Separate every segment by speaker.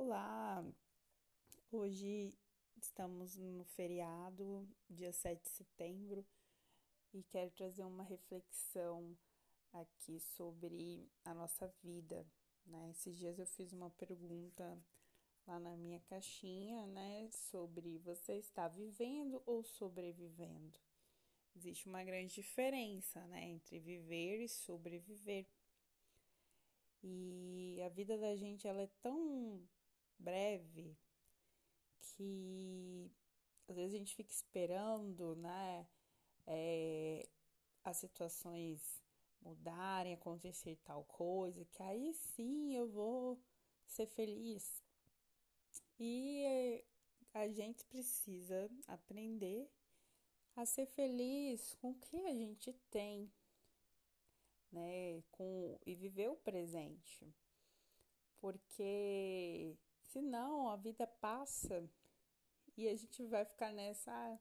Speaker 1: Olá! Hoje estamos no feriado, dia 7 de setembro, e quero trazer uma reflexão aqui sobre a nossa vida, né? Esses dias eu fiz uma pergunta lá na minha caixinha, né, sobre você está vivendo ou sobrevivendo. Existe uma grande diferença, né, entre viver e sobreviver. E a vida da gente ela é tão breve que às vezes a gente fica esperando, né, é, as situações mudarem, acontecer tal coisa, que aí sim eu vou ser feliz. E a gente precisa aprender a ser feliz com o que a gente tem, né, com e viver o presente. Porque senão a vida passa e a gente vai ficar nessa ah,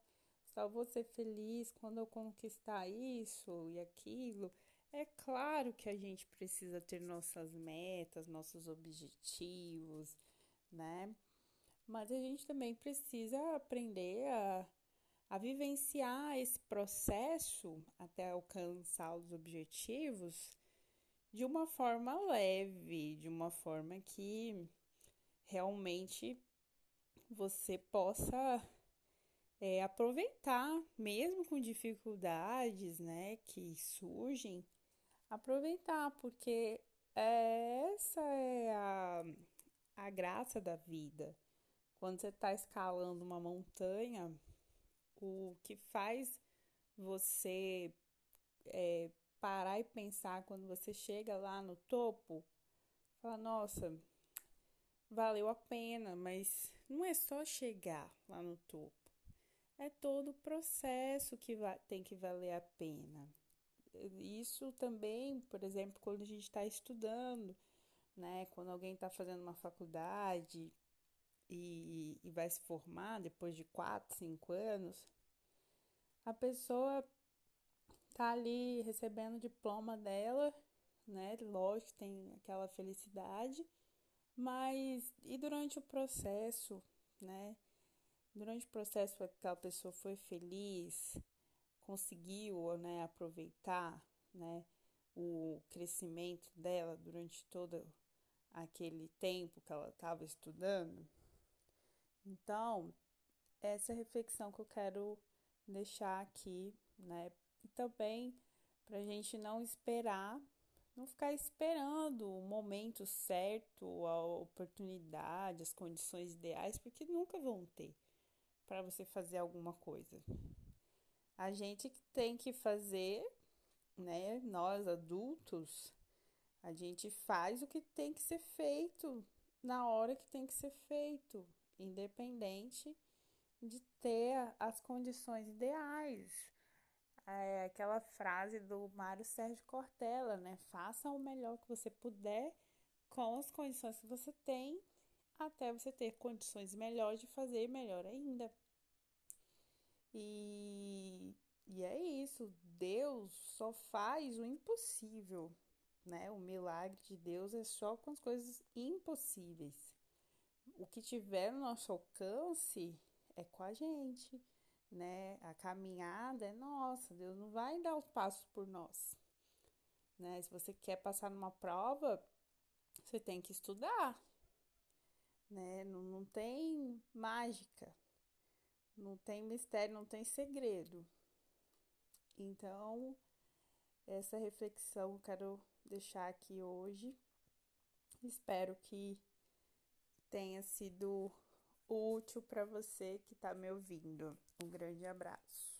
Speaker 1: só vou ser feliz quando eu conquistar isso e aquilo. É claro que a gente precisa ter nossas metas, nossos objetivos, né? Mas a gente também precisa aprender a a vivenciar esse processo até alcançar os objetivos de uma forma leve, de uma forma que realmente você possa é, aproveitar, mesmo com dificuldades, né, que surgem, aproveitar, porque essa é a, a graça da vida. Quando você está escalando uma montanha, o que faz você é, parar e pensar quando você chega lá no topo, fala, nossa, valeu a pena, mas não é só chegar lá no topo. É todo o processo que tem que valer a pena. Isso também, por exemplo, quando a gente está estudando, né? Quando alguém está fazendo uma faculdade, e, e vai se formar depois de 4, 5 anos, a pessoa tá ali recebendo o diploma dela, né? Lógico que tem aquela felicidade, mas e durante o processo, né? Durante o processo aquela pessoa foi feliz, conseguiu, né, aproveitar, né, o crescimento dela durante todo aquele tempo que ela estava estudando. Então, essa reflexão que eu quero deixar aqui, né? E também para a gente não esperar, não ficar esperando o momento certo, a oportunidade, as condições ideais, porque nunca vão ter para você fazer alguma coisa. A gente tem que fazer, né? Nós adultos, a gente faz o que tem que ser feito na hora que tem que ser feito independente de ter as condições ideais. É aquela frase do Mário Sérgio Cortella, né? Faça o melhor que você puder com as condições que você tem, até você ter condições melhores de fazer melhor ainda. E, e é isso. Deus só faz o impossível, né? O milagre de Deus é só com as coisas impossíveis o que tiver no nosso alcance é com a gente, né? A caminhada é nossa, Deus não vai dar os passos por nós, né? Se você quer passar numa prova, você tem que estudar, né? Não, não tem mágica, não tem mistério, não tem segredo. Então, essa reflexão eu quero deixar aqui hoje. Espero que tenha sido útil para você que está me ouvindo. Um grande abraço.